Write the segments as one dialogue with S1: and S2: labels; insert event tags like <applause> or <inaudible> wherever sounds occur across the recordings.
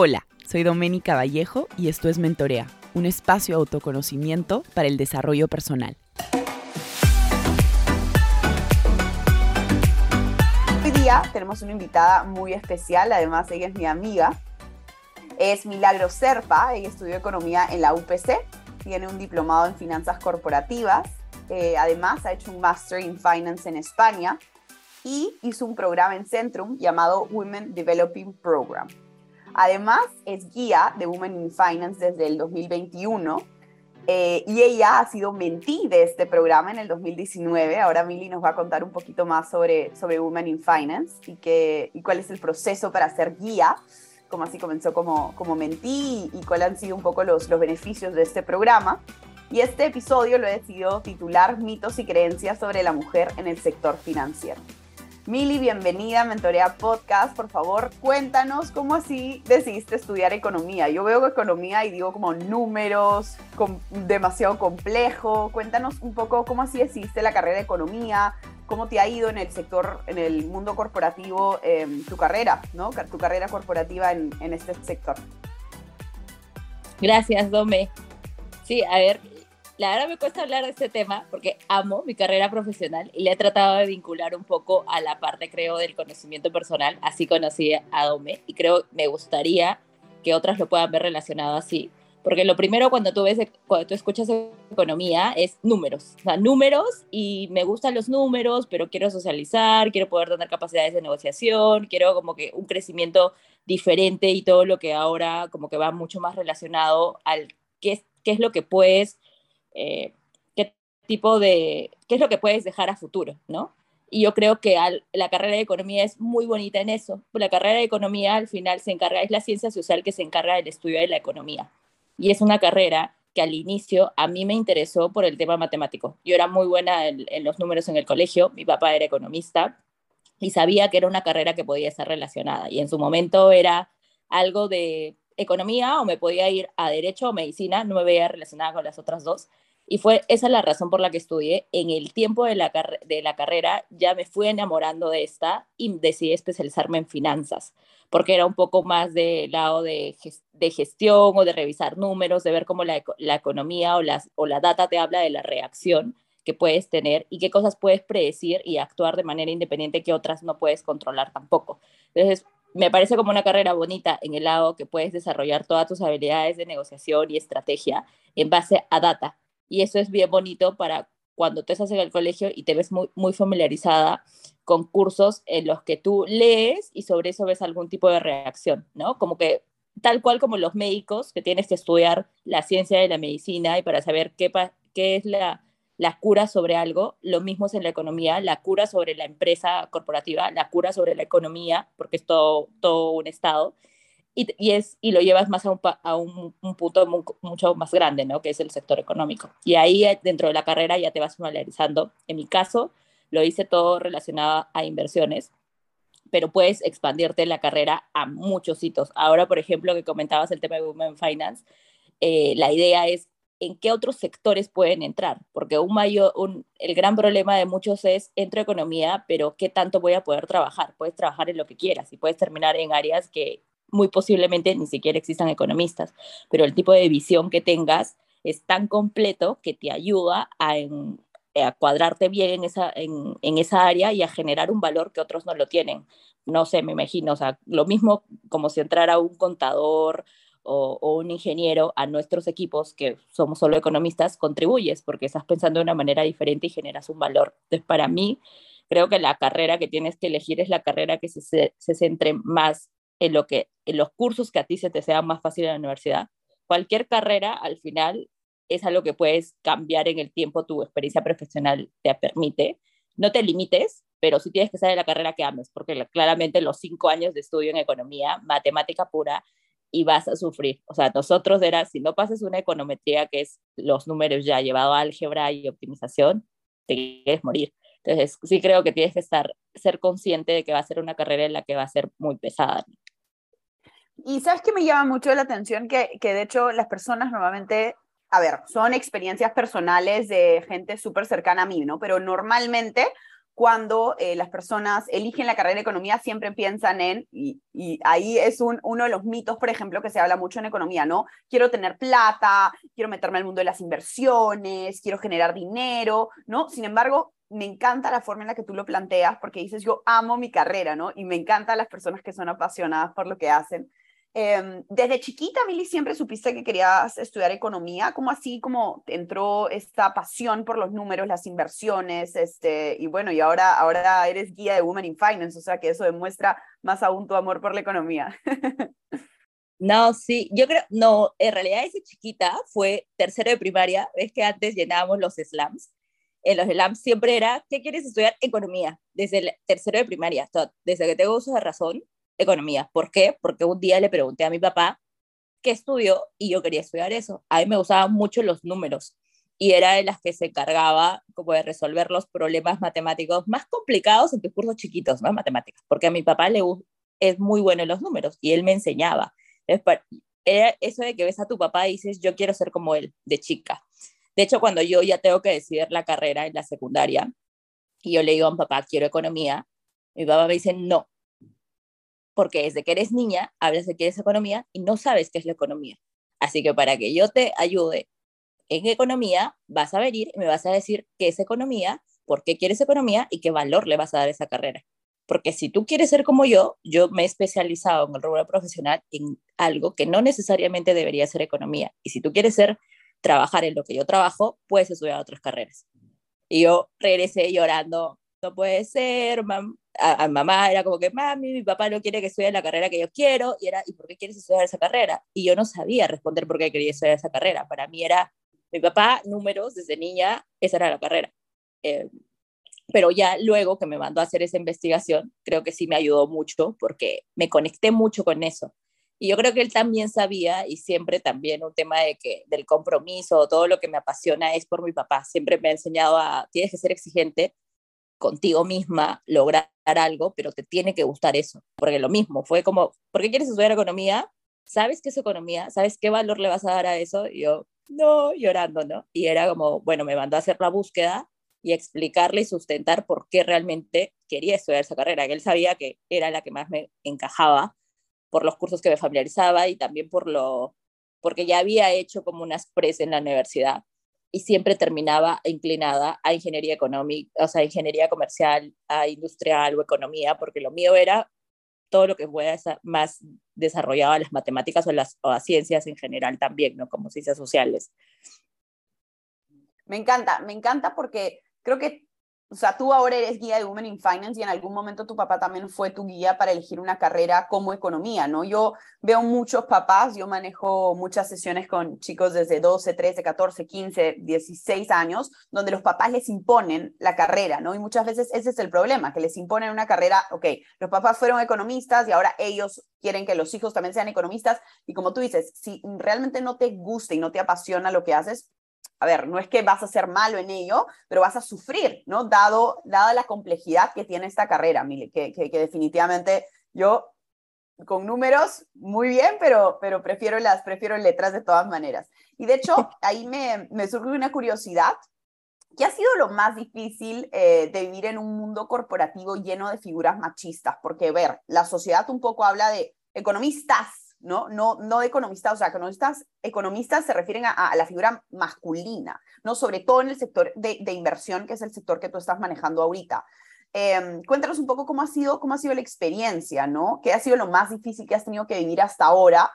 S1: Hola, soy Doménica Vallejo y esto es Mentorea, un espacio de autoconocimiento para el desarrollo personal.
S2: Hoy día tenemos una invitada muy especial, además ella es mi amiga. Es Milagro Serpa, ella estudió economía en la UPC, tiene un diplomado en finanzas corporativas, eh, además ha hecho un Master in Finance en España y hizo un programa en Centrum llamado Women Developing Program. Además, es guía de Women in Finance desde el 2021 eh, y ella ha sido mentí de este programa en el 2019. Ahora Mili nos va a contar un poquito más sobre, sobre Women in Finance y, que, y cuál es el proceso para ser guía, cómo así comenzó como, como mentí y, cuáles han sido un poco los, los beneficios de este programa. Y este episodio lo he decidido titular Mitos y creencias sobre la mujer en el sector financiero. Mili, bienvenida a Mentorea Podcast. Por favor, cuéntanos cómo así decidiste estudiar economía. Yo veo economía y digo como números, demasiado complejo. Cuéntanos un poco cómo así decidiste la carrera de economía, cómo te ha ido en el sector, en el mundo corporativo, em, tu carrera, ¿no? Tu carrera corporativa en, en este sector.
S3: Gracias, Dome. Sí, a ver, la verdad me cuesta hablar de este tema porque amo mi carrera profesional y le he tratado de vincular un poco a la parte, creo, del conocimiento personal. Así conocí a Dome y creo me gustaría que otras lo puedan ver relacionado así. Porque lo primero cuando tú, ves, cuando tú escuchas economía es números. O sea, números y me gustan los números, pero quiero socializar, quiero poder tener capacidades de negociación, quiero como que un crecimiento diferente y todo lo que ahora como que va mucho más relacionado al qué, qué es lo que puedes eh, qué tipo de, qué es lo que puedes dejar a futuro, ¿no? Y yo creo que la carrera de economía es muy bonita en eso. La carrera de economía al final se encarga, es la ciencia social que se encarga del estudio de la economía. Y es una carrera que al inicio a mí me interesó por el tema matemático. Yo era muy buena en, en los números en el colegio, mi papá era economista y sabía que era una carrera que podía estar relacionada. Y en su momento era algo de economía o me podía ir a derecho o medicina, no me veía relacionada con las otras dos. Y fue esa la razón por la que estudié. En el tiempo de la, de la carrera ya me fui enamorando de esta y decidí especializarme en finanzas, porque era un poco más del lado de, de, gestión o de revisar números, de ver cómo la, la economía o, las, o la data te habla de la reacción que puedes tener y qué cosas puedes predecir y actuar de manera independiente que otras no puedes controlar tampoco. Entonces, me parece como una carrera bonita en el lado que puedes desarrollar todas tus habilidades de negociación y estrategia en base a data. Y eso es bien bonito para cuando te estás en el colegio y te ves muy, muy familiarizada con cursos en los que tú lees y sobre eso ves algún tipo de reacción, ¿no? Como que tal cual como los médicos, que tienes que estudiar la ciencia de la medicina y para saber qué, qué es la, la cura sobre algo, lo mismo es en la economía, la cura sobre la empresa corporativa, la cura sobre la economía, porque es todo, todo un estado, y, y, es, y lo llevas más a un, a un, punto mucho más grande, ¿no? que es el sector económico. Y ahí eh, dentro de la carrera ya te vas familiarizando. En mi caso, lo hice todo relacionado a inversiones, pero puedes expandirte la carrera a muchos sitios. Ahora, por ejemplo, que comentabas el tema de Women Finance, eh, la idea es en qué otros sectores pueden entrar, porque un mayor, el gran problema de muchos es, entro a economía, pero ¿qué tanto voy a poder trabajar? Puedes trabajar en lo que quieras y puedes terminar en áreas que muy posiblemente ni siquiera existan economistas, pero el tipo de visión que tengas es tan completo que te ayuda a, cuadrarte bien en esa, en, en esa área y a generar un valor que otros no lo tienen. No sé, me imagino, o sea, lo mismo como si entrara un contador o, un ingeniero a nuestros equipos, que somos solo economistas, contribuyes porque estás pensando de una manera diferente y generas un valor. Entonces, para mí, creo que la carrera que tienes que elegir es la carrera que se, se centre más en, lo que, en los cursos que a ti se te sean más fácil en la universidad. Cualquier carrera, al final, es algo que puedes cambiar en el tiempo, tu experiencia profesional te permite. No te limites, pero sí tienes que saber la carrera que ames, porque claramente los cinco años de estudio en economía, matemática pura, y vas a sufrir. O sea, nosotros era, si no pasas una econometría, que es los números ya llevado a álgebra y optimización, te quieres morir. Entonces, sí creo que tienes que estar, ser consciente de que va a ser una carrera en la que va a ser muy pesada.
S2: Y sabes que me llama mucho la atención que, que de hecho las personas normalmente, a ver, son experiencias personales de gente súper cercana a mí, ¿no? Pero normalmente cuando eh, las personas eligen la carrera de economía, siempre piensan en, y, ahí es un, uno de los mitos, por ejemplo, que se habla mucho en economía, ¿no? Quiero tener plata, quiero meterme al mundo de las inversiones, quiero generar dinero, ¿no? Sin embargo, me encanta la forma en la que tú lo planteas porque dices, yo amo mi carrera, ¿no? Y me encantan las personas que son apasionadas por lo que hacen. Em, desde chiquita, Mili, siempre supiste que querías estudiar economía. ¿Cómo así como entró esta pasión por los números, las inversiones? Este, y bueno, y ahora, ahora eres guía de Women in Finance, o sea que eso demuestra más aún tu amor por la economía.
S3: No, sí, yo creo, no, en realidad ese chiquita fue tercero de primaria, ves que antes llenábamos los slams, en los slams siempre era, ¿qué quieres estudiar? Economía, desde el tercero de primaria, desde que tengo uso de razón, economía. ¿Por qué? Porque un día le pregunté a mi papá qué estudió y yo quería estudiar eso. A mí me gustaban mucho los números y era de las que se encargaba como de resolver los problemas matemáticos más complicados en tus cursos chiquitos, ¿no? Matemáticas, porque a mi papá le es muy bueno en los números y él me enseñaba. Era eso de que ves a tu papá y dices, yo quiero ser como él, de chica. De hecho, cuando yo ya tengo que decidir la carrera en la secundaria y yo le digo a mi papá, quiero economía, mi papá me dice, no, porque desde que eres niña hablas de que eres economía y no sabes qué es la economía. Así que para que yo te ayude en economía, vas a venir y me vas a decir qué es economía, por qué quieres economía y qué valor le vas a dar a esa carrera. Porque si tú quieres ser como yo, yo me he especializado en el rubro profesional en algo que no necesariamente debería ser economía. Y si tú quieres ser, trabajar en lo que yo trabajo, puedes estudiar otras carreras. Y yo regresé llorando, no puede ser, mam a, mamá era como que, mami, mi papá no quiere que estudie la carrera que yo quiero, y era, ¿y por qué quieres estudiar esa carrera? Y yo no sabía responder por qué quería estudiar esa carrera. Para mí era, mi papá, números, desde niña, esa era la carrera. Eh, pero ya luego que me mandó a hacer esa investigación, creo que sí me ayudó mucho porque me conecté mucho con eso. Y yo creo que él también sabía y siempre también un tema de que del compromiso, todo lo que me apasiona es por mi papá. Siempre me ha enseñado a, tienes que ser exigente, contigo misma lograr algo, pero te tiene que gustar eso, porque lo mismo, fue como, ¿por qué quieres estudiar economía? ¿Sabes qué es economía? ¿Sabes qué valor le vas a dar a eso? Y yo, no, llorando, ¿no? Y era como, bueno, me mandó a hacer la búsqueda y explicarle y sustentar por qué realmente quería estudiar esa carrera, que él sabía que era la que más me encajaba por los cursos que me familiarizaba y también por lo, porque ya había hecho como unas pres en la universidad y siempre terminaba inclinada a ingeniería económica, o sea, ingeniería comercial, a industrial o economía, porque lo mío era todo lo que fuera más desarrollado a las matemáticas o, las, a ciencias en general también, ¿no? Como ciencias sociales.
S2: Me encanta, me encanta porque creo que o sea, tú ahora eres guía de Women in Finance y en algún momento tu papá también fue tu guía para elegir una carrera como economía, ¿no? Yo veo muchos papás, yo manejo muchas sesiones con chicos desde 12, 13, 14, 15, 16 años, donde los papás les imponen la carrera, ¿no? Y muchas veces ese es el problema, que les imponen una carrera, ok, los papás fueron economistas y ahora ellos quieren que los hijos también sean economistas y como tú dices, si realmente no te gusta y no te apasiona lo que haces, a ver, no es que vas a ser malo en ello, pero vas a sufrir, ¿no? Dado, dada la complejidad que tiene esta carrera, que, que, definitivamente yo con números muy bien, pero, pero prefiero las prefiero letras de todas maneras. Y de hecho, <laughs> ahí me, me surge una curiosidad. ¿Qué ha sido lo más difícil eh, de vivir en un mundo corporativo lleno de figuras machistas? Porque, ver, la sociedad un poco habla de economistas ¿no? No, no economistas, o sea, economistas, economistas se refieren a, la figura masculina, ¿no? Sobre todo en el sector de, inversión, que es el sector que tú estás manejando ahorita. Em, cuéntanos un poco cómo ha, sido, cómo ha sido la experiencia, ¿no? ¿Qué ha sido lo más difícil que has tenido que vivir hasta ahora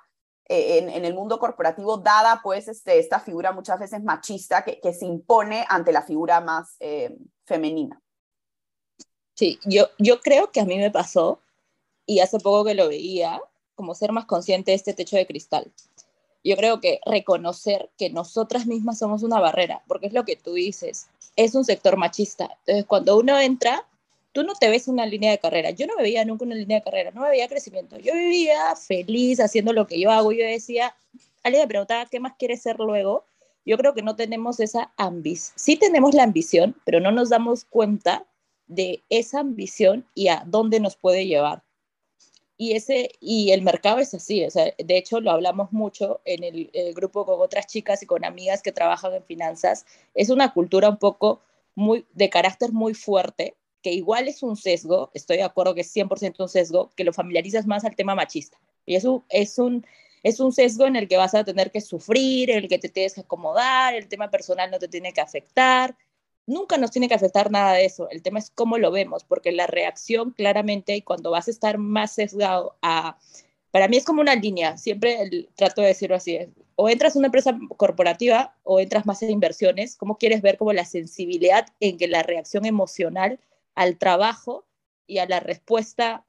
S2: eh, en, el mundo corporativo, dada pues este, esta figura muchas veces machista que, que se impone ante la figura más eh, femenina?
S3: Sí, yo, yo creo que a mí me pasó, y hace poco que lo veía, como ser más consciente de este techo de cristal. Yo creo que reconocer que nosotras mismas somos una barrera, porque es lo que tú dices, es un sector machista. Entonces, cuando uno entra, tú no te ves una línea de carrera. Yo no me veía nunca una línea de carrera, no me veía crecimiento. Yo vivía feliz haciendo lo que yo hago. Yo decía, alguien me preguntaba, ¿qué más quieres ser luego? Yo creo que no tenemos esa ambición. Sí tenemos la ambición, pero no nos damos cuenta de esa ambición y a dónde nos puede llevar. Y, ese, y el mercado es así, o sea, de hecho lo hablamos mucho en el, grupo con otras chicas y con amigas que trabajan en finanzas, es una cultura un poco muy, de carácter muy fuerte, que igual es un sesgo, estoy de acuerdo que es 100% un sesgo, que lo familiarizas más al tema machista. Y eso es un, es un sesgo en el que vas a tener que sufrir, en el que te tienes que acomodar, el tema personal no te tiene que afectar. Nunca nos tiene que afectar nada de eso. El tema es cómo lo vemos, porque la reacción claramente, cuando vas a estar más sesgado a... Para mí es como una línea, siempre trato de decirlo así, o entras a una empresa corporativa o entras más en inversiones, ¿cómo quieres ver como la sensibilidad en que la reacción emocional al trabajo y a la respuesta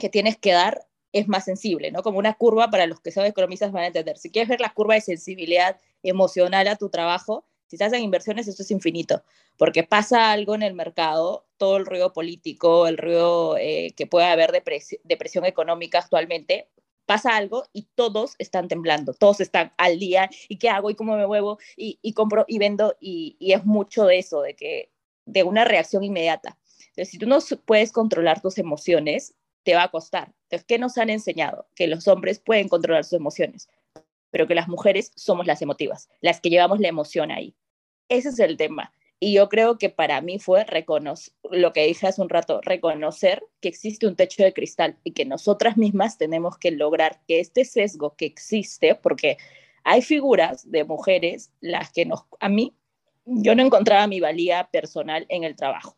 S3: que tienes que dar es más sensible, ¿no? Como una curva para los que son economistas van a entender. Si quieres ver la curva de sensibilidad emocional a tu trabajo, estás en inversiones, eso es infinito, porque pasa algo en el mercado, todo el ruido político, el ruido eh, que puede haber de depresión económica actualmente, pasa algo y todos están temblando, todos están al día, ¿y qué hago? ¿Y cómo me muevo? Y, y compro y vendo, y, y, es mucho de eso, de que de una reacción inmediata. Entonces, si tú no puedes controlar tus emociones, te va a costar. Entonces, ¿qué nos han enseñado? Que los hombres pueden controlar sus emociones, pero que las mujeres somos las emotivas, las que llevamos la emoción ahí. Ese es el tema. Y yo creo que para mí fue reconocer, lo que dije hace un rato, reconocer que existe un techo de cristal y que nosotras mismas tenemos que lograr que este sesgo que existe, porque hay figuras de mujeres las que a mí, yo no encontraba mi valía personal en el trabajo.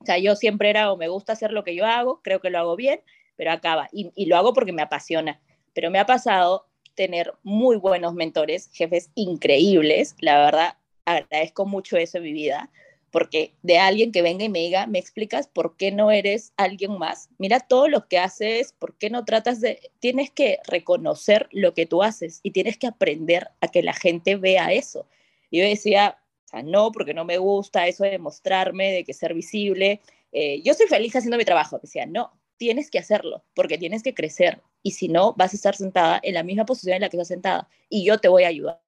S3: O sea, yo siempre era o me gusta hacer lo que yo hago, creo que lo hago bien, pero acaba. Y lo hago porque me apasiona. Pero me ha pasado tener muy buenos mentores, jefes increíbles. La verdad, agradezco mucho eso en mi vida, porque de alguien que venga y me diga, me explicas por qué no eres alguien más. Mira todo lo que haces, por qué no tratas de... Tienes que reconocer lo que tú haces y tienes que aprender a que la gente vea eso. Yo decía, no, porque no me gusta eso de mostrarme, de que ser visible. Eh, yo soy feliz haciendo mi trabajo. Decía, no, tienes que hacerlo, porque tienes que crecer. Y si no, vas a estar sentada en la misma posición en la que estás sentada. Y yo te voy a ayudar.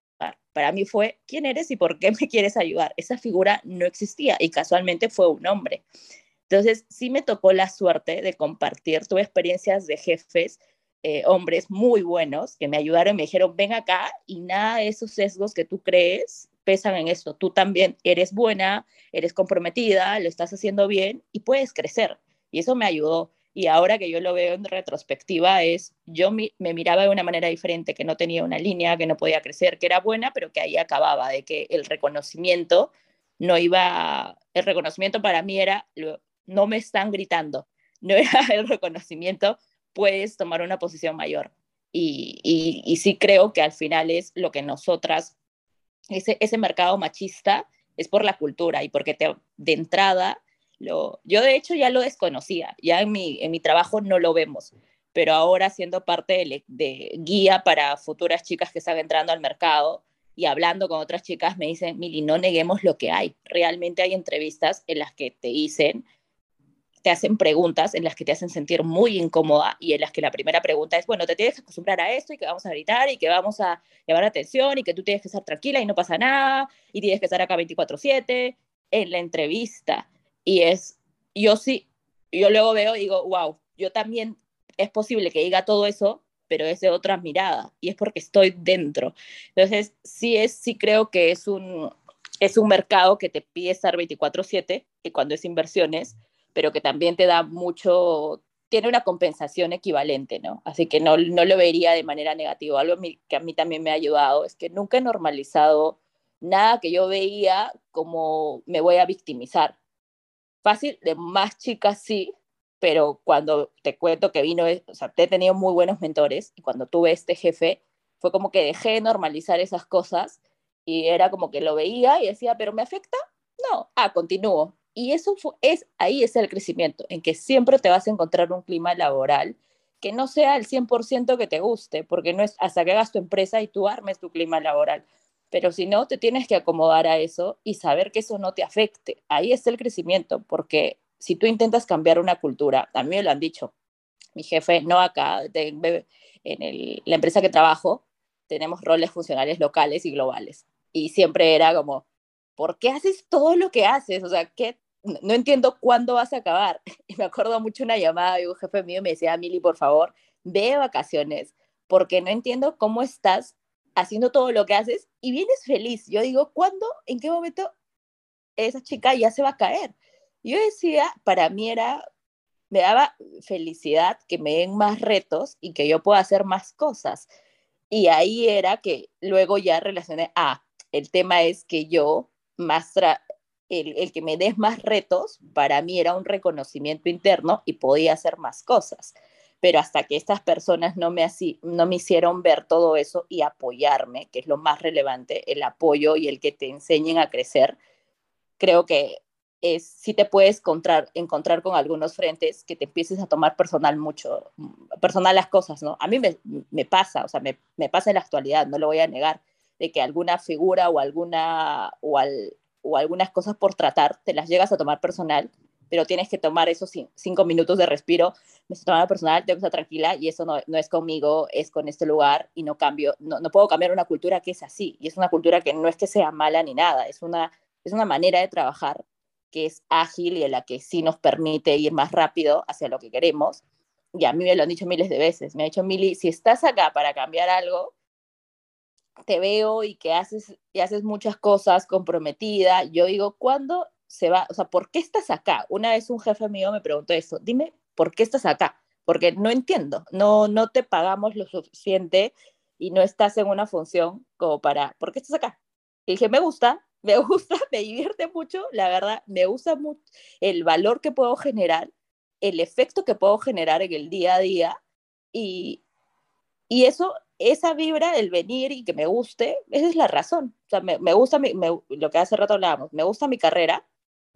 S3: Para mí fue, ¿quién eres y por qué me <laughs> quieres ayudar? Esa figura no existía y casualmente fue un hombre. Entonces, sí me tocó la suerte de compartir, tuve experiencias de jefes, eh, hombres muy buenos, que me ayudaron, me dijeron, ven acá y nada de esos sesgos que tú crees pesan en esto. Tú también eres buena, eres comprometida, lo estás haciendo bien y puedes crecer. Y eso me ayudó. Y ahora que yo lo veo en retrospectiva es, yo me miraba de una manera diferente, que no tenía una línea, que no podía crecer, que era buena, pero que ahí acababa, de que el reconocimiento no iba, el reconocimiento para mí era, no me están gritando, no era <laughs> el reconocimiento, puedes tomar una posición mayor. Y, y, y sí creo que al final es lo que nosotras ese, ese mercado machista es por la cultura y porque te, de entrada, yo de hecho ya lo desconocía, ya en mi, en mi trabajo no lo vemos, pero ahora siendo parte de, de guía para futuras chicas que están entrando al mercado y hablando con otras chicas me dicen, Mili, no neguemos lo que hay. Realmente hay entrevistas en las que te dicen, te hacen preguntas en las que te hacen sentir muy incómoda y en las que la primera pregunta es, bueno, te tienes que acostumbrar a esto y que vamos a gritar y que vamos a llevar atención y que tú tienes que estar tranquila y no pasa nada y tienes que estar acá 24/7 en la entrevista. Y es, yo sí, yo luego veo y digo, wow, yo también es posible que diga todo eso, pero es de otra mirada y es porque estoy dentro. Entonces, sí, es, sí creo que es un, es un mercado que te pide estar 24/7 y cuando es inversiones pero que también te da mucho, tiene una compensación equivalente, ¿no? Así que no, no lo vería de manera negativa. Algo que a mí también me ha ayudado es que nunca he normalizado nada que yo veía como me voy a victimizar. Fácil, de más chicas sí, pero cuando te cuento que vino, o sea, te he tenido muy buenos mentores y cuando tuve este jefe, fue como que dejé de normalizar esas cosas y era como que lo veía y decía, pero ¿me afecta? No, ah, continúo. Y eso es, ahí es el crecimiento, en que siempre te vas a encontrar un clima laboral que no sea el 100% que te guste, porque no es hasta que hagas tu empresa y tú armes tu clima laboral. Pero si no, te tienes que acomodar a eso y saber que eso no te afecte. Ahí es el crecimiento, porque si tú intentas cambiar una cultura, a mí me lo han dicho, mi jefe, no acá, en la empresa que trabajo, tenemos roles funcionales locales y globales. Y siempre era como, ¿por qué haces todo lo que haces? O sea, ¿qué no entiendo cuándo vas a acabar. Y <laughs> me acuerdo mucho una llamada de un jefe mío me decía, Mili, por favor, ve de vacaciones, porque no entiendo cómo estás haciendo todo lo que haces y vienes feliz. Yo digo, ¿cuándo? ¿En qué momento esa chica ya se va a caer? Yo decía, para mí era, me daba felicidad que me den más retos y que yo pueda hacer más cosas. Y ahí era que luego ya relacioné, ah, el tema es que yo más el, el, que me des más retos, para mí era un reconocimiento interno y podía hacer más cosas. Pero hasta que estas personas no me, así, no me hicieron ver todo eso y apoyarme, que es lo más relevante, el apoyo y el que te enseñen a crecer, creo que es, sí te puedes encontrar, encontrar con algunos frentes que te empieces a tomar personal mucho, personal las cosas, ¿no? A mí me, me pasa, o sea, me, me, pasa en la actualidad, no lo voy a negar, de que alguna figura o, alguna, o, al, o algunas cosas por tratar te las llegas a tomar personal, pero tienes que tomar esos cinco minutos de respiro, me estoy tomando personal, tengo que estar tranquila y eso no, es conmigo, es con este lugar y no cambio, no, no puedo cambiar una cultura que es así y es una cultura que no es que sea mala ni nada, es una, es una manera de trabajar que es ágil y en la que sí nos permite ir más rápido hacia lo que queremos. Y a mí me lo han dicho miles de veces. Me ha dicho Mili, si estás acá para cambiar algo, te veo y que haces, y haces muchas cosas comprometida. Yo digo, ¿cuándo se va? O sea, ¿por qué estás acá? Una vez un jefe mío me preguntó eso. Dime, ¿por qué estás acá? Porque no entiendo. No, no te pagamos lo suficiente y no estás en una función como para, ¿por qué estás acá? Y dije, me gusta, me <laughs> gusta, me divierte mucho, la verdad, me gusta mucho el valor que puedo generar, el efecto que puedo generar en el día a día y, y eso, esa vibra del venir y que me guste, esa es la razón. O sea, me, me gusta lo que hace rato hablábamos, me gusta mi carrera,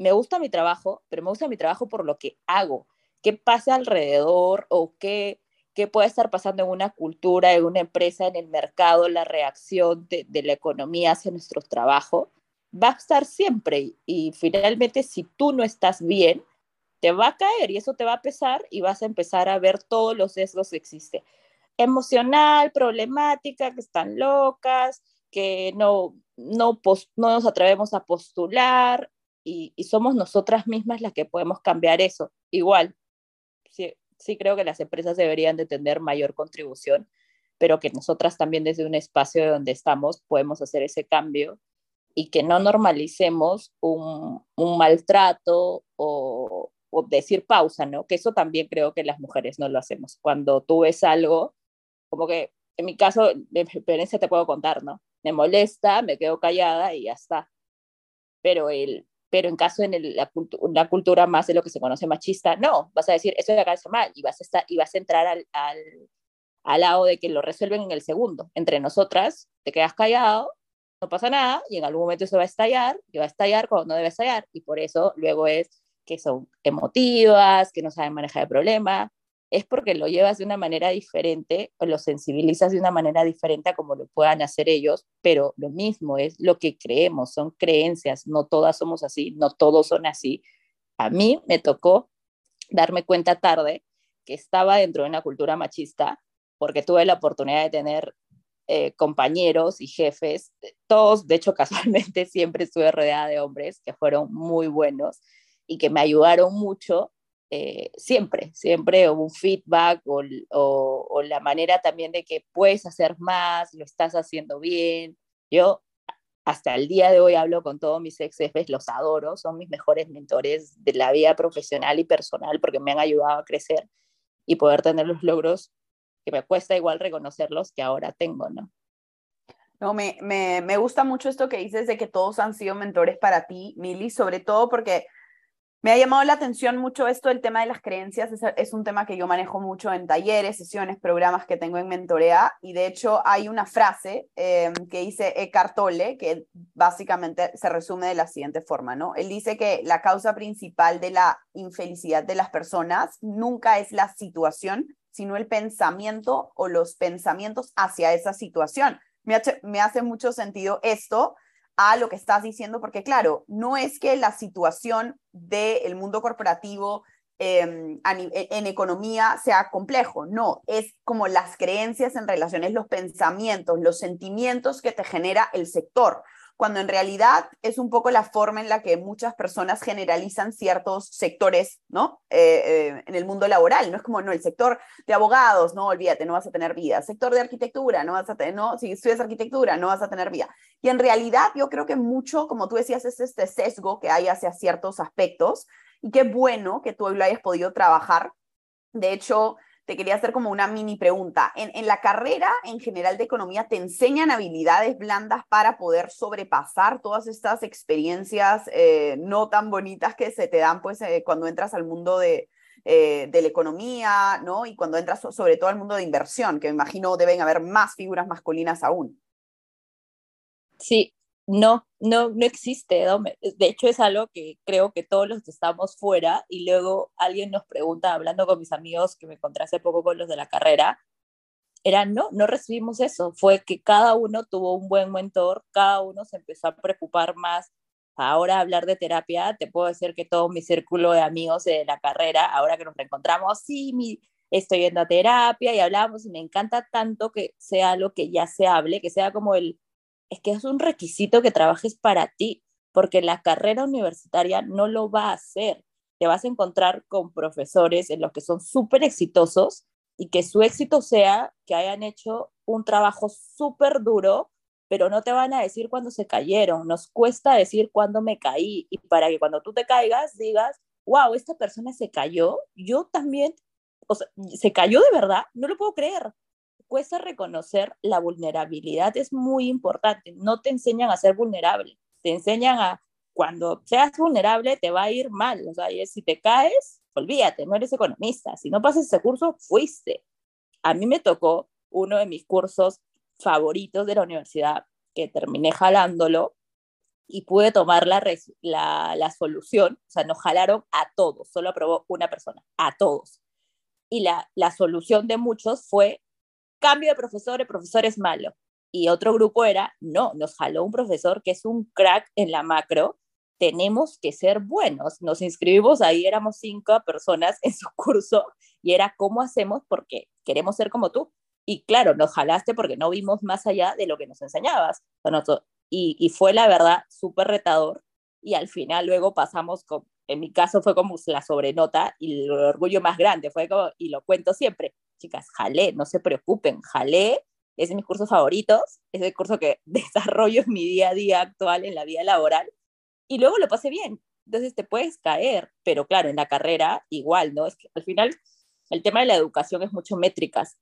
S3: me gusta mi trabajo, pero me gusta mi trabajo por lo que hago, qué pasa alrededor o qué, qué puede estar pasando en una cultura, en una empresa, en el mercado, la reacción de, la economía hacia nuestro trabajo va a estar siempre y finalmente si tú no estás bien, te va a caer y eso te va a pesar y vas a empezar a ver todos los sesgos que existen. Emocional, problemática, que están locas, que no, no, no nos atrevemos a postular y, y, somos nosotras mismas las que podemos cambiar eso. Igual, sí, sí creo que las empresas deberían de tener mayor contribución, pero que nosotras también desde un espacio donde estamos podemos hacer ese cambio y que no normalicemos un, un maltrato o, o, decir pausa, ¿no? Que eso también creo que las mujeres no lo hacemos. Cuando tú ves algo, como que en mi caso, de experiencia te puedo contar, ¿no? Me molesta, me quedo callada y ya está. Pero, el, pero en caso en el, la, una cultura más de lo que se conoce machista, no, vas a decir, eso de acá está mal y vas a, estar, y vas a entrar al, al, al lado de que lo resuelven en el segundo. Entre nosotras, te quedas callado no pasa nada y en algún momento eso va a estallar y va a estallar cuando no debe estallar y por eso luego es que son emotivas, que no saben manejar el problema, es porque lo llevas de una manera diferente o lo sensibilizas de una manera diferente como lo puedan hacer ellos, pero lo mismo es lo que creemos, son creencias, no todas somos así, no todos son así. A mí me tocó darme cuenta tarde que estaba dentro de una cultura machista porque tuve la oportunidad de tener eh, compañeros y jefes, todos, de hecho <laughs> casualmente siempre estuve rodeada de hombres que fueron muy buenos y que me ayudaron mucho, eh, siempre, siempre hubo un feedback o, la manera también de que puedes hacer más, lo estás haciendo bien. Yo hasta el día de hoy hablo con todos mis ex jefes, los adoro, son mis mejores mentores de la vida profesional y personal porque me han ayudado a crecer y poder tener los logros que me cuesta igual reconocerlos que ahora tengo, ¿no?
S2: No, me, me, me gusta mucho esto que dices de que todos han sido mentores para ti, Mili, sobre todo porque me ha llamado la atención mucho esto del tema de las creencias. Es, un tema que yo manejo mucho en talleres, sesiones, programas que tengo en Mentorea. Y de hecho hay una frase eh, que dice Eckhart Tolle que básicamente se resume de la siguiente forma, ¿no? Él dice que la causa principal de la infelicidad de las personas nunca es la situación, sino el pensamiento o los pensamientos hacia esa situación. Me hace mucho sentido esto a lo que estás diciendo, porque claro, no es que la situación del mundo corporativo eh, en economía sea complejo, no, es como las creencias en relaciones, los pensamientos, los sentimientos que te genera el sector cuando en realidad es un poco la forma en la que muchas personas generalizan ciertos sectores, ¿no? Eh, eh, en el mundo laboral, no es como, no, el sector de abogados, no, olvídate, no vas a tener vida, sector de arquitectura, no vas a tener, no, si estudias arquitectura, no vas a tener vida. Y en realidad yo creo que mucho, como tú decías, es este sesgo que hay hacia ciertos aspectos y qué bueno que tú hoy lo hayas podido trabajar. De hecho, te quería hacer como una mini pregunta. En, la carrera en general de economía, ¿te enseñan habilidades blandas para poder sobrepasar todas estas experiencias eh, no tan bonitas que se te dan pues, eh, cuando entras al mundo de, eh, de la economía, ¿no? Y cuando entras sobre todo al mundo de inversión, que me imagino deben haber más figuras masculinas aún.
S3: Sí, no, no, no existe. De hecho, es algo que creo que todos los que estamos fuera y luego alguien nos pregunta, hablando con mis amigos que me encontré hace poco con los de la carrera, era no, no recibimos eso. Fue que cada uno tuvo un buen mentor, cada uno se empezó a preocupar más. Ahora hablar de terapia, te puedo decir que todo mi círculo de amigos de la carrera, ahora que nos reencontramos, sí, estoy yendo a terapia y hablamos y me encanta tanto que sea lo que ya se hable, que sea como el es que es un requisito que trabajes para ti, porque la carrera universitaria no lo va a hacer. Te vas a encontrar con profesores en los que son súper exitosos y que su éxito sea que hayan hecho un trabajo súper duro, pero no te van a decir cuándo se cayeron. Nos cuesta decir cuándo me caí y para que cuando tú te caigas digas, wow, esta persona se cayó, yo también, o sea, se cayó de verdad, no lo puedo creer cuesta reconocer la vulnerabilidad, es muy importante. No te enseñan a ser vulnerable, te enseñan a cuando seas vulnerable te va a ir mal. O sea, si te caes, olvídate, no eres economista. Si no pasas ese curso, fuiste. A mí me tocó uno de mis cursos favoritos de la universidad, que terminé jalándolo y pude tomar la, la, la solución. O sea, nos jalaron a todos, solo aprobó una persona, a todos. Y la, la solución de muchos fue cambio de profesor, el profesor es malo. Y otro grupo era, no, nos jaló un profesor que es un crack en la macro, tenemos que ser buenos. Nos inscribimos, ahí éramos cinco personas en su curso y era, ¿cómo hacemos? Porque queremos ser como tú. Y claro, nos jalaste porque no vimos más allá de lo que nos enseñabas. Y, y fue la verdad súper retador. Y al final luego pasamos con, en mi caso fue como la sobrenota y el orgullo más grande, fue y lo cuento siempre, chicas, jalé, no se preocupen, jalé, es de mis cursos favoritos, es el curso que <laughs> desarrollo en mi día a día actual, en la vida laboral, y luego lo pasé bien. Entonces te puedes caer, pero claro, en la carrera igual, ¿no? Es que al final el tema de la educación es mucho métricas,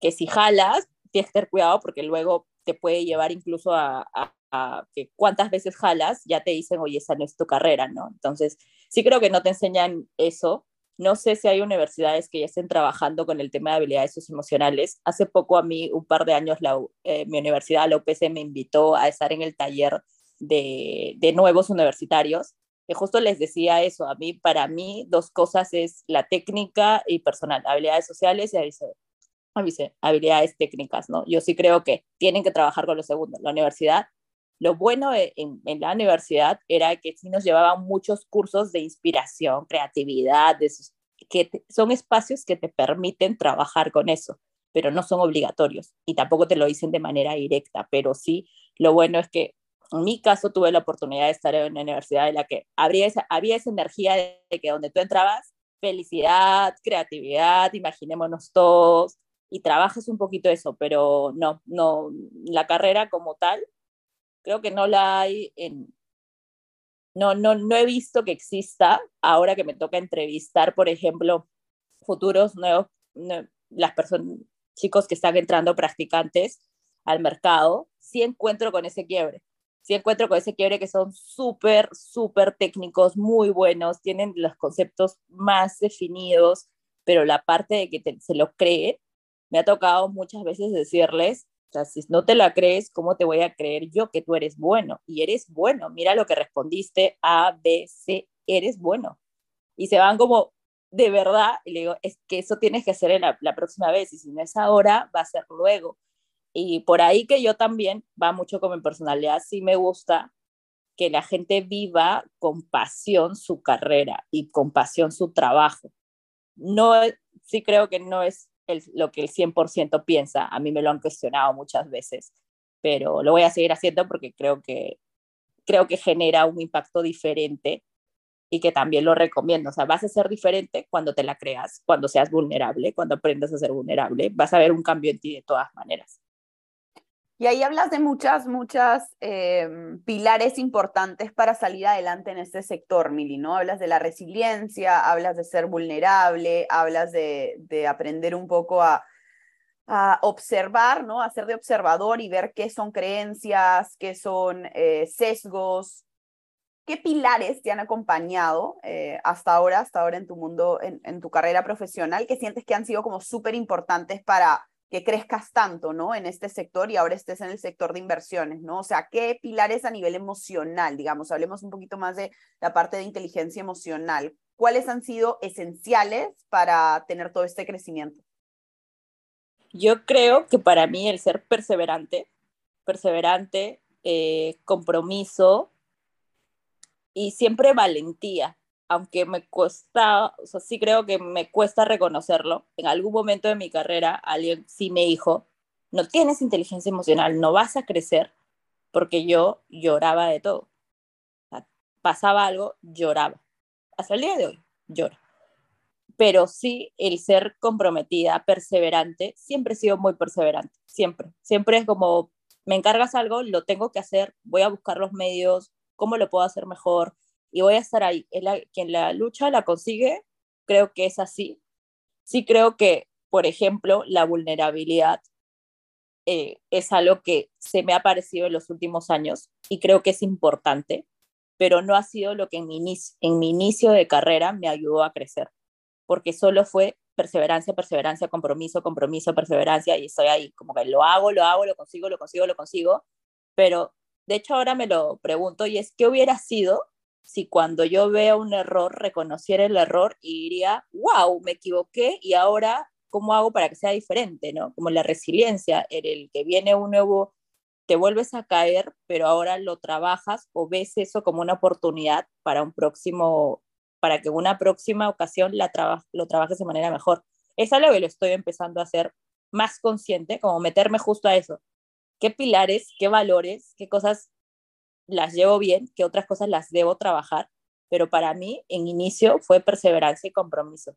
S3: que si jalas, tienes que tener cuidado porque luego te puede llevar incluso a, a, que cuántas veces jalas, ya te dicen, oye, esa no es tu carrera, ¿no? Entonces, sí creo que no te enseñan eso, no sé si hay universidades que ya estén trabajando con el tema de habilidades socioemocionales. Hace poco a mí, un par de años, la, eh, mi universidad, la UPC, me invitó a estar en el taller de, de, nuevos universitarios, que justo les decía eso. A mí, para mí, dos cosas es la técnica y personal, habilidades sociales y habilidades técnicas, ¿no? Yo sí creo que tienen que trabajar con lo segundo. La universidad lo bueno e, en, la universidad era que sí nos llevaban muchos cursos de inspiración, creatividad, de que son espacios que te permiten trabajar con eso, pero no son obligatorios y tampoco te lo dicen de manera directa, pero sí, lo bueno es que en mi caso tuve la oportunidad de estar en una universidad en la que había esa, había esa energía de que donde tú entrabas, felicidad, creatividad, imaginémonos todos, y trabajas un poquito eso, pero no, no, la carrera como tal creo que no la hay en... No, no, no he visto que exista ahora que me toca entrevistar, por ejemplo, futuros nuevos, las personas, chicos que están entrando practicantes al mercado, sí encuentro con ese quiebre. Sí encuentro con ese quiebre que son súper, súper técnicos, muy buenos, tienen los conceptos más definidos, pero la parte de que se lo creen, me ha tocado muchas veces decirles, o sea, si no te la crees, ¿cómo te voy a creer yo que tú eres bueno? Y eres bueno. Mira lo que respondiste A, B, C, eres bueno. Y se van como, de verdad, y le digo, es que eso tienes que hacer en la, próxima vez. Y si no es ahora, va a ser luego. Y por ahí que yo también, va mucho con mi personalidad, sí me gusta que la gente viva con pasión su carrera y con pasión su trabajo. No, sí creo que no es lo que el 100% piensa. A mí me lo han cuestionado muchas veces, pero lo voy a seguir haciendo porque creo que, creo que genera un impacto diferente y que también lo recomiendo. O sea, vas a ser diferente cuando te la creas, cuando seas vulnerable, cuando aprendas a ser vulnerable, vas a ver un cambio en ti de todas maneras.
S2: Y ahí hablas de muchas, muchas em, pilares importantes para salir adelante en este sector, Mili, ¿no? Hablas de la resiliencia, hablas de ser vulnerable, hablas de, de aprender un poco a, a, observar, ¿no? A ser de observador y ver qué son creencias, qué son eh, sesgos, qué pilares te han acompañado eh, hasta ahora, hasta ahora en tu mundo, en, tu carrera profesional, que sientes que han sido como súper importantes para que crezcas tanto, ¿no? En este sector y ahora estés en el sector de inversiones, ¿no? O sea, ¿qué pilares a nivel emocional, digamos? Hablemos un poquito más de la parte de inteligencia emocional. ¿Cuáles han sido esenciales para tener todo este crecimiento?
S3: Yo creo que para mí el ser perseverante, perseverante, eh, compromiso y siempre valentía, aunque me cuesta, sí creo que me cuesta reconocerlo, en algún momento de mi carrera alguien sí me dijo, no tienes inteligencia emocional, no vas a crecer, porque yo lloraba de todo. pasaba algo, lloraba. Hasta el día de hoy, lloro. Pero sí, el ser comprometida, perseverante, siempre he sido muy perseverante, siempre. Siempre es como, me encargas algo, lo tengo que hacer, voy a buscar los medios, cómo lo puedo hacer mejor, y voy a estar ahí. quien la lucha la consigue, creo que es así. Sí creo que, por ejemplo, la vulnerabilidad eh, es algo que se me ha parecido en los últimos años y creo que es importante, pero no ha sido lo que en mi, inicio, en mi inicio de carrera me ayudó a crecer, porque solo fue perseverancia, perseverancia, compromiso, compromiso, perseverancia, y estoy ahí, como que lo hago, lo hago, lo consigo, lo consigo, lo consigo, pero de hecho ahora me lo pregunto y es, ¿qué hubiera sido si cuando yo veo un error reconociera el error y diría, wow, me equivoqué y ahora, ¿cómo hago para que sea diferente? ¿no? Como la resiliencia, en el que viene un nuevo, te vuelves a caer, pero ahora lo trabajas o ves eso como una oportunidad para un próximo, para que una próxima ocasión la lo trabajes de manera mejor. Es algo que lo estoy empezando a hacer más consciente, como meterme justo a eso. ¿Qué pilares, qué valores, qué cosas las llevo bien, que otras cosas las debo trabajar, pero para mí en inicio fue perseverancia y compromiso.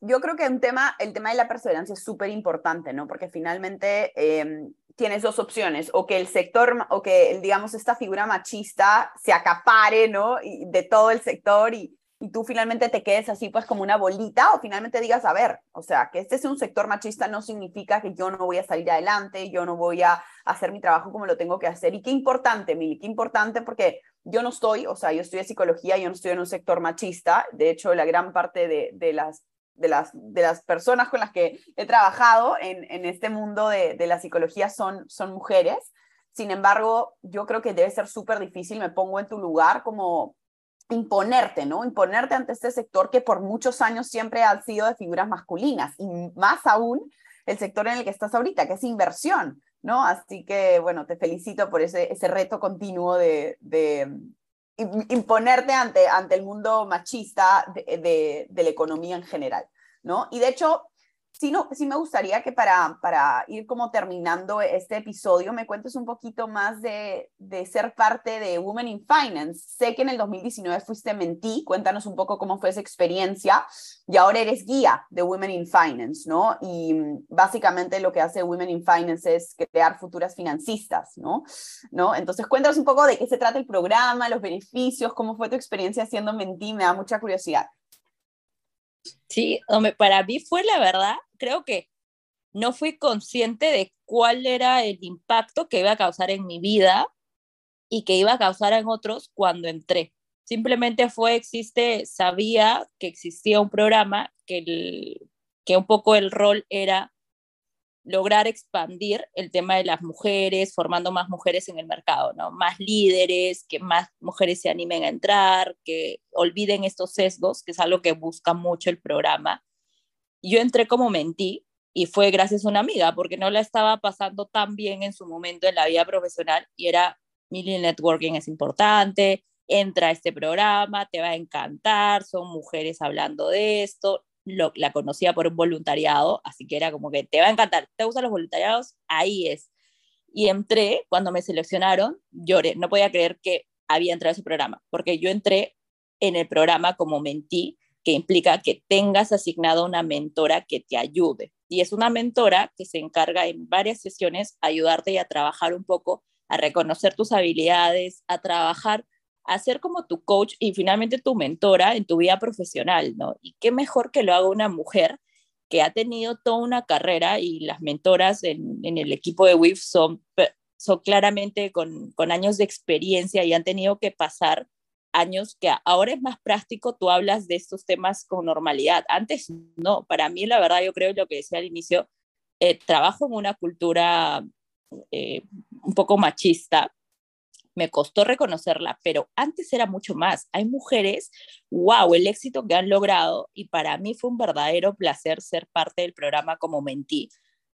S2: Yo creo que un tema, el tema de la perseverancia es súper importante, ¿no? Porque finalmente em, tienes dos opciones, o que el sector, o que, digamos, esta figura machista se acapare, ¿no? De todo el sector y, y tú finalmente te quedes así pues como una bolita o finalmente digas, a ver, o sea, que este es un sector machista no significa que yo no voy a salir adelante, yo no voy a hacer mi trabajo como lo tengo que hacer. Y qué importante, Mili, qué importante porque yo no estoy, o sea, yo estudié psicología, yo no estoy en un sector machista, de hecho la gran parte de, de las de las, de las personas con las que he trabajado en, en este mundo de, de la psicología son, son mujeres. Sin embargo, yo creo que debe ser súper difícil, me pongo en tu lugar como imponerte, ¿no? Imponerte ante este sector que por muchos años siempre ha sido de figuras masculinas y más aún el sector en el que estás ahorita, que es inversión, ¿no? Así que, bueno, te felicito por ese, ese reto continuo de, imponerte ante, ante el mundo machista de, de, de la economía en general, ¿no? Y de hecho, sí, no, sí me gustaría que para, para ir como terminando este episodio me cuentes un poquito más de, de ser parte de Women in Finance. Sé que en el 2019 fuiste mentí, cuéntanos un poco cómo fue esa experiencia y ahora eres guía de Women in Finance, ¿no? Y mm, básicamente lo que hace Women in Finance es crear futuras financistas, ¿no? ¿no? Entonces cuéntanos un poco de qué se trata el programa, los beneficios, cómo fue tu experiencia haciendo mentí, me da mucha curiosidad.
S3: Sí, para mí fue la verdad, creo que no fui consciente de cuál era el impacto que iba a causar en mi vida y que iba a causar en otros cuando entré. Simplemente fue, existe, sabía que existía un programa que, el, que un poco el rol era lograr expandir el tema de las mujeres, formando más mujeres en el mercado, ¿no? Más líderes, que más mujeres se animen a entrar, que olviden estos sesgos, que es algo que busca mucho el programa. Yo entré como mentí y fue gracias a una amiga, porque no la estaba pasando tan bien en su momento en la vida profesional y era, Millie Networking es importante, entra a este programa, te va a encantar, son mujeres hablando de esto, la conocía por un voluntariado, así que era como que te va a encantar, ¿te gustan los voluntariados? Ahí es. Y entré, cuando me seleccionaron, lloré, no podía creer que había entrado a ese programa, porque yo entré en el programa como mentí, que implica que tengas asignado una mentora que te ayude. y es una mentora que se encarga en varias sesiones ayudarte y a trabajar un poco, a reconocer tus habilidades, a trabajar, a ser como tu coach y finalmente tu mentora en tu vida profesional, ¿no? Y qué mejor que lo haga una mujer que ha tenido toda una carrera y las mentoras en, el equipo de WIF son, son claramente con, con años de experiencia y han tenido que pasar años que ahora es más práctico, tú hablas de estos temas con normalidad. Antes no, para mí la verdad yo creo lo que decía al inicio, eh, trabajo en una cultura eh, un poco machista, me costó reconocerla, pero antes era mucho más. Hay mujeres, wow, el éxito que han logrado y para mí fue un verdadero placer ser parte del programa como mentí.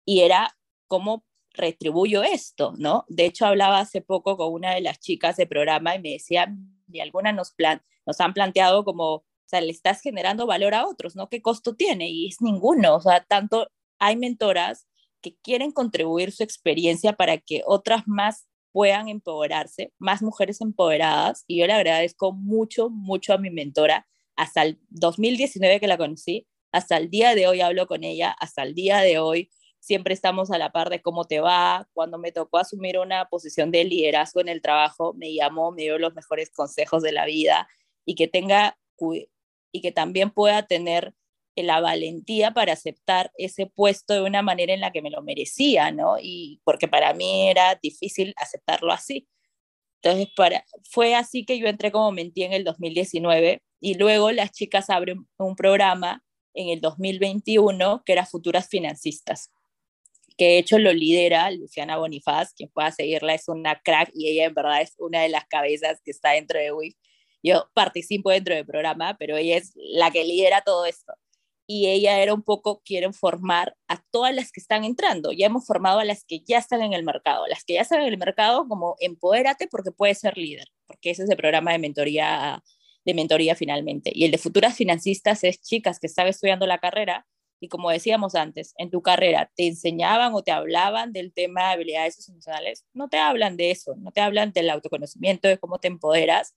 S3: Y era cómo retribuyo esto, ¿no? De hecho, hablaba hace poco con una de las chicas del programa y me decía, y algunas nos, plan nos han planteado como, o sea, le estás generando valor a otros, ¿no? ¿Qué costo tiene? Y es ninguno, o sea, tanto hay mentoras que quieren contribuir su experiencia para que otras más puedan empoderarse, más mujeres empoderadas, y yo le agradezco mucho, mucho a mi mentora, hasta el 2019 que la conocí, hasta el día de hoy hablo con ella, hasta el día de hoy siempre estamos a la par de cómo te va. Cuando me tocó asumir una posición de liderazgo en el trabajo, me llamó, me dio los mejores consejos de la vida y que tenga y que también pueda tener la valentía para aceptar ese puesto de una manera en la que me lo merecía, ¿no? Y porque para mí era difícil aceptarlo así. Entonces, para, fue así que yo entré como mentí en el 2019 y luego las chicas abren un programa en el 2021 que era Futuras Financistas que de hecho lo lidera Luciana Bonifaz, quien pueda seguirla es una crack y ella en verdad es una de las cabezas que está dentro de WIF. Yo participo dentro del programa, pero ella es la que lidera todo esto. Y ella era un poco, quieren formar a todas las que están entrando. Ya hemos formado a las que ya están en el mercado. Las que ya están en el mercado, como empodérate porque puedes ser líder, porque ese es el programa de mentoría, de mentoría finalmente. Y el de futuras financistas es chicas que están estudiando la carrera y como decíamos antes, en tu carrera te enseñaban o te hablaban del tema de habilidades emocionales, no te hablan de eso, no te hablan del autoconocimiento, de cómo te empoderas.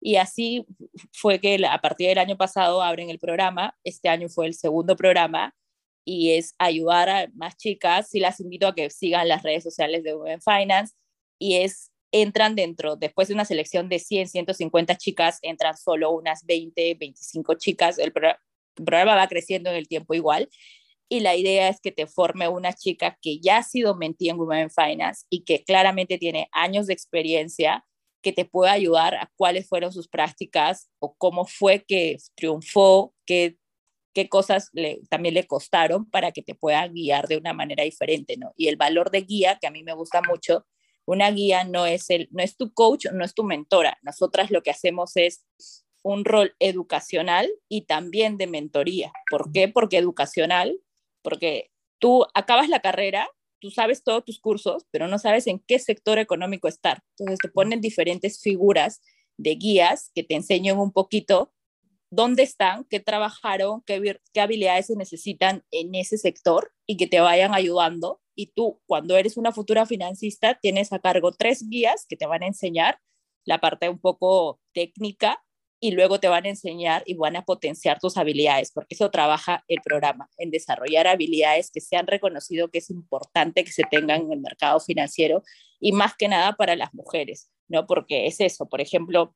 S3: Y así fue que a partir del año pasado abren el programa, este año fue el segundo programa y es ayudar a más chicas, y las invito a que sigan las redes sociales de Women Finance y es entran dentro, después de una selección de 100, 150 chicas, entran solo unas 20, 25 chicas. El, el programa va creciendo en el tiempo igual. Y la idea es que te forme una chica que ya ha sido mentí en Women Finance y que claramente tiene años de experiencia, que te pueda ayudar a cuáles fueron sus prácticas o cómo fue que triunfó, qué, qué cosas también le costaron para que te pueda guiar de una manera diferente, ¿no? Y el valor de guía, que a mí me gusta mucho, una guía no es, el, no es tu coach, no es tu mentora. Nosotras lo que hacemos es un rol educacional y también de mentoría. ¿Por qué? Porque educacional, porque tú acabas la carrera, tú sabes todos tus cursos, pero no sabes en qué sector económico estar. Entonces te ponen diferentes figuras de guías que te enseñan un poquito dónde están, qué trabajaron, qué, qué habilidades se necesitan en ese sector y que te vayan ayudando. Y tú, cuando eres una futura financista, tienes a cargo tres guías que te van a enseñar la parte un poco técnica y luego te van a enseñar y van a potenciar tus habilidades, porque eso trabaja el programa, en desarrollar habilidades que se han reconocido que es importante que se tengan en el mercado financiero y más que nada para las mujeres, ¿no? Porque es eso, por ejemplo,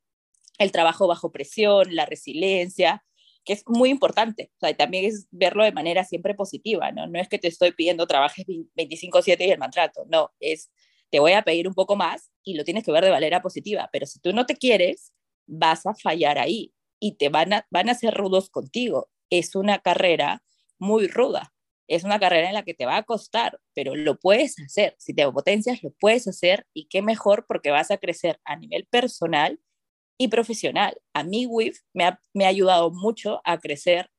S3: el trabajo bajo presión, la resiliencia, que es muy importante, o sea, también es verlo de manera siempre positiva, ¿no? No es que te estoy pidiendo trabajes 25/7 y el maltrato, no, es te voy a pedir un poco más y lo tienes que ver de manera positiva, pero si tú no te quieres, vas a fallar ahí y te van a, van a ser rudos contigo. Es una carrera muy ruda. Es una carrera en la que te va a costar, pero lo puedes hacer. Si te potencias, lo puedes hacer y qué mejor porque vas a crecer a nivel personal y profesional. A mí WIF me ha, me ha ayudado mucho a crecer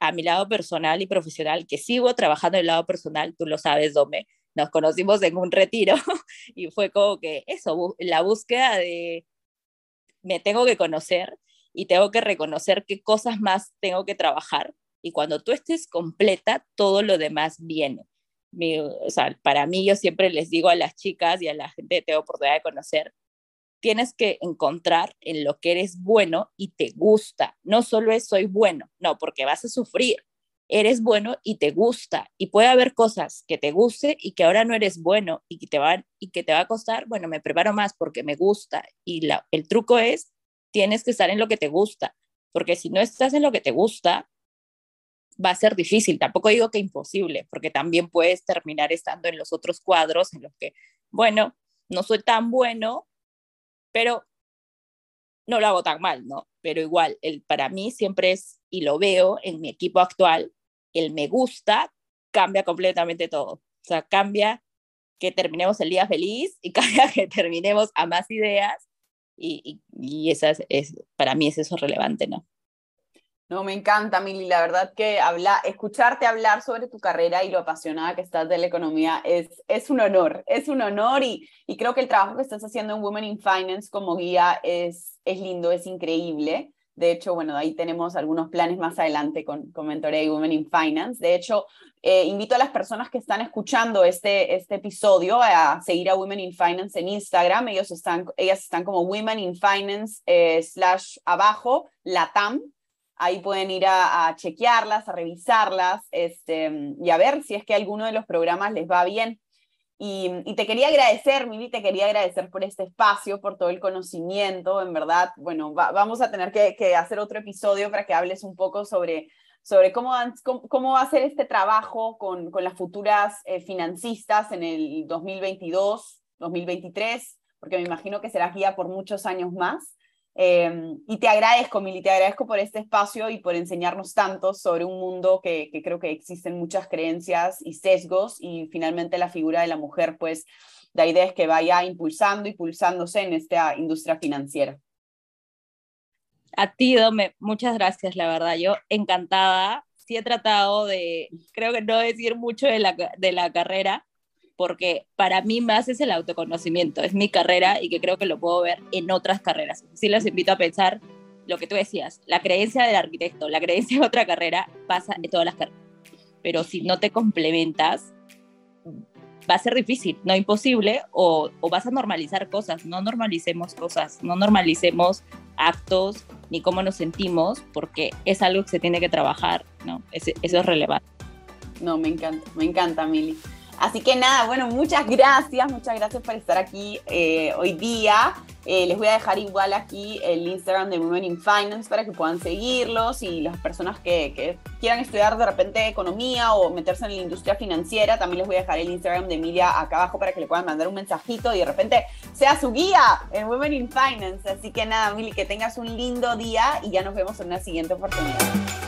S3: a mi lado personal y profesional, que sigo trabajando en el lado personal, tú lo sabes, Dome. Nos conocimos en un retiro <laughs> y fue como que eso, la búsqueda de me tengo que conocer y tengo que reconocer qué cosas más tengo que trabajar. Y cuando tú estés completa, todo lo demás viene. o sea, para mí, yo siempre les digo a las chicas y a la gente que tengo oportunidad de conocer, tienes que encontrar en lo que eres bueno y te gusta. No solo es soy bueno, no, porque vas a sufrir. Eres bueno y te gusta. Y puede haber cosas que te guste y que ahora no eres bueno y que te va, y que te va a costar, bueno, me preparo más porque me gusta. Y la, el truco es, tienes que estar en lo que te gusta, porque si no estás en lo que te gusta, va a ser difícil. Tampoco digo que imposible, porque también puedes terminar estando en los otros cuadros en los que, bueno, no soy tan bueno, pero no lo hago tan mal, ¿no? Pero igual, el, para mí siempre es, y lo veo en mi equipo actual, el me gusta cambia completamente todo. O sea, cambia que terminemos el día feliz y <laughs> cambia que terminemos a más ideas y, y, esa es, para mí es eso relevante, ¿no?
S2: No, me encanta, Mili. La verdad que habla, escucharte hablar sobre tu carrera y lo apasionada que estás de la economía es, es un honor, es un honor y, y creo que el trabajo que estás haciendo en Women in Finance como guía es, es lindo, es increíble. De hecho, bueno, ahí tenemos algunos planes más adelante con, con y Women in Finance. De hecho, eh, invito a las personas que están escuchando este, este episodio a seguir a Women in Finance en Instagram. Ellos están, ellas están como Women in Finance eh, slash abajo, Latam. Ahí pueden ir a, a, chequearlas, a revisarlas este, y a ver si es que alguno de los programas les va bien. Y, te quería agradecer, Mili, te quería agradecer por este espacio, por todo el conocimiento. En verdad, bueno, vamos a tener que, hacer otro episodio para que hables un poco sobre, sobre cómo, cómo, va a ser este trabajo con, con las futuras eh, financistas en el 2022, 2023, porque me imagino que serás guía por muchos años más. Em, y te agradezco, Mili, te agradezco por este espacio y por enseñarnos tanto sobre un mundo que, creo que existen muchas creencias y sesgos y finalmente la figura de la mujer, pues la idea que vaya impulsando y pulsándose en esta industria financiera.
S3: A ti, Dome, muchas gracias, la verdad. Yo encantada. Sí he tratado de, creo que no decir mucho de la, de la carrera, porque para mí más es el autoconocimiento, es mi carrera y que creo que lo puedo ver en otras carreras. Sí les invito a pensar lo que tú decías, la creencia del arquitecto, la creencia <laughs> de otra carrera pasa en todas las carreras, pero si no te complementas, va a ser difícil, no imposible, o, o vas a normalizar cosas, no normalicemos cosas, no normalicemos actos ni cómo nos sentimos, porque es algo que se tiene que trabajar, ¿no? eso es relevante.
S2: No, me encanta, me encanta, Mili. Así que nada, bueno, muchas gracias, muchas gracias por estar aquí eh, hoy día. Eh, les voy a dejar igual aquí el Instagram de Women in Finance para que puedan seguirlos y las personas que, quieran estudiar de repente economía o meterse en la industria financiera, también les voy a dejar el Instagram de Emilia acá abajo para que le puedan mandar un mensajito y de repente sea su guía en Women in Finance. Así que nada, Mili, que tengas un lindo día y ya nos vemos en una siguiente oportunidad.